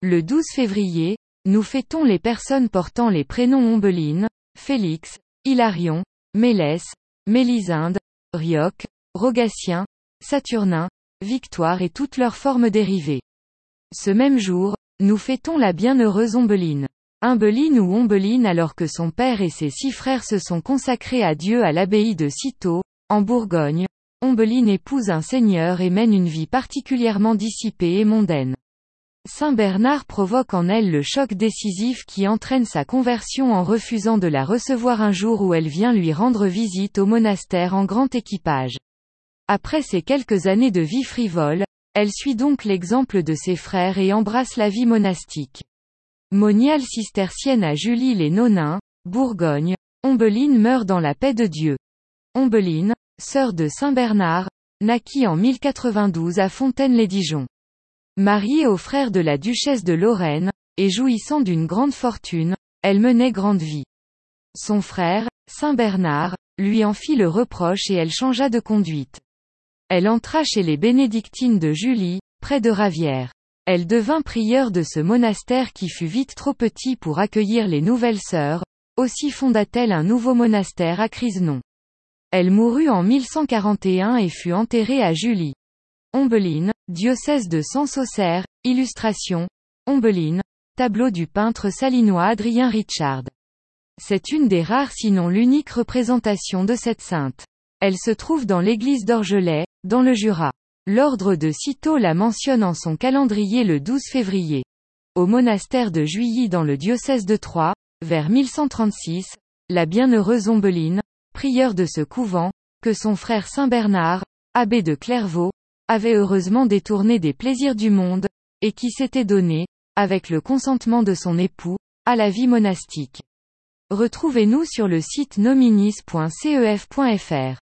Le 12 février, nous fêtons les personnes portant les prénoms Ombeline, Félix, Hilarion, Mélès, Mélisinde, Rioc, Rogatien, Saturnin, Victoire et toutes leurs formes dérivées. Ce même jour, nous fêtons la bienheureuse Ombeline. Humbeline ou Ombeline alors que son père et ses six frères se sont consacrés à Dieu à l'abbaye de Cîteaux, en Bourgogne, Ombeline épouse un seigneur et mène une vie particulièrement dissipée et mondaine. Saint Bernard provoque en elle le choc décisif qui entraîne sa conversion en refusant de la recevoir un jour où elle vient lui rendre visite au monastère en grand équipage. Après ces quelques années de vie frivole, elle suit donc l'exemple de ses frères et embrasse la vie monastique. Moniale cistercienne à Julie les Nonins, Bourgogne, Ombeline meurt dans la paix de Dieu. Ombeline, sœur de Saint Bernard, naquit en 1092 à Fontaine-les-Dijon. Mariée au frère de la duchesse de Lorraine, et jouissant d'une grande fortune, elle menait grande vie. Son frère, Saint Bernard, lui en fit le reproche et elle changea de conduite. Elle entra chez les bénédictines de Julie, près de Ravière. Elle devint prieure de ce monastère qui fut vite trop petit pour accueillir les nouvelles sœurs, aussi fonda-t-elle un nouveau monastère à Crisnon. Elle mourut en 1141 et fut enterrée à Julie. Ombeline, diocèse de Sens-Auxerre, illustration, Ombeline, tableau du peintre salinois Adrien Richard. C'est une des rares sinon l'unique représentation de cette sainte. Elle se trouve dans l'église d'Orgelais, dans le Jura. L'ordre de Cîteaux la mentionne en son calendrier le 12 février. Au monastère de Juilly dans le diocèse de Troyes, vers 1136, la bienheureuse Ombeline, prieure de ce couvent, que son frère Saint Bernard, abbé de Clairvaux, avait heureusement détourné des plaisirs du monde, et qui s'était donné, avec le consentement de son époux, à la vie monastique. Retrouvez-nous sur le site nominis.cef.fr.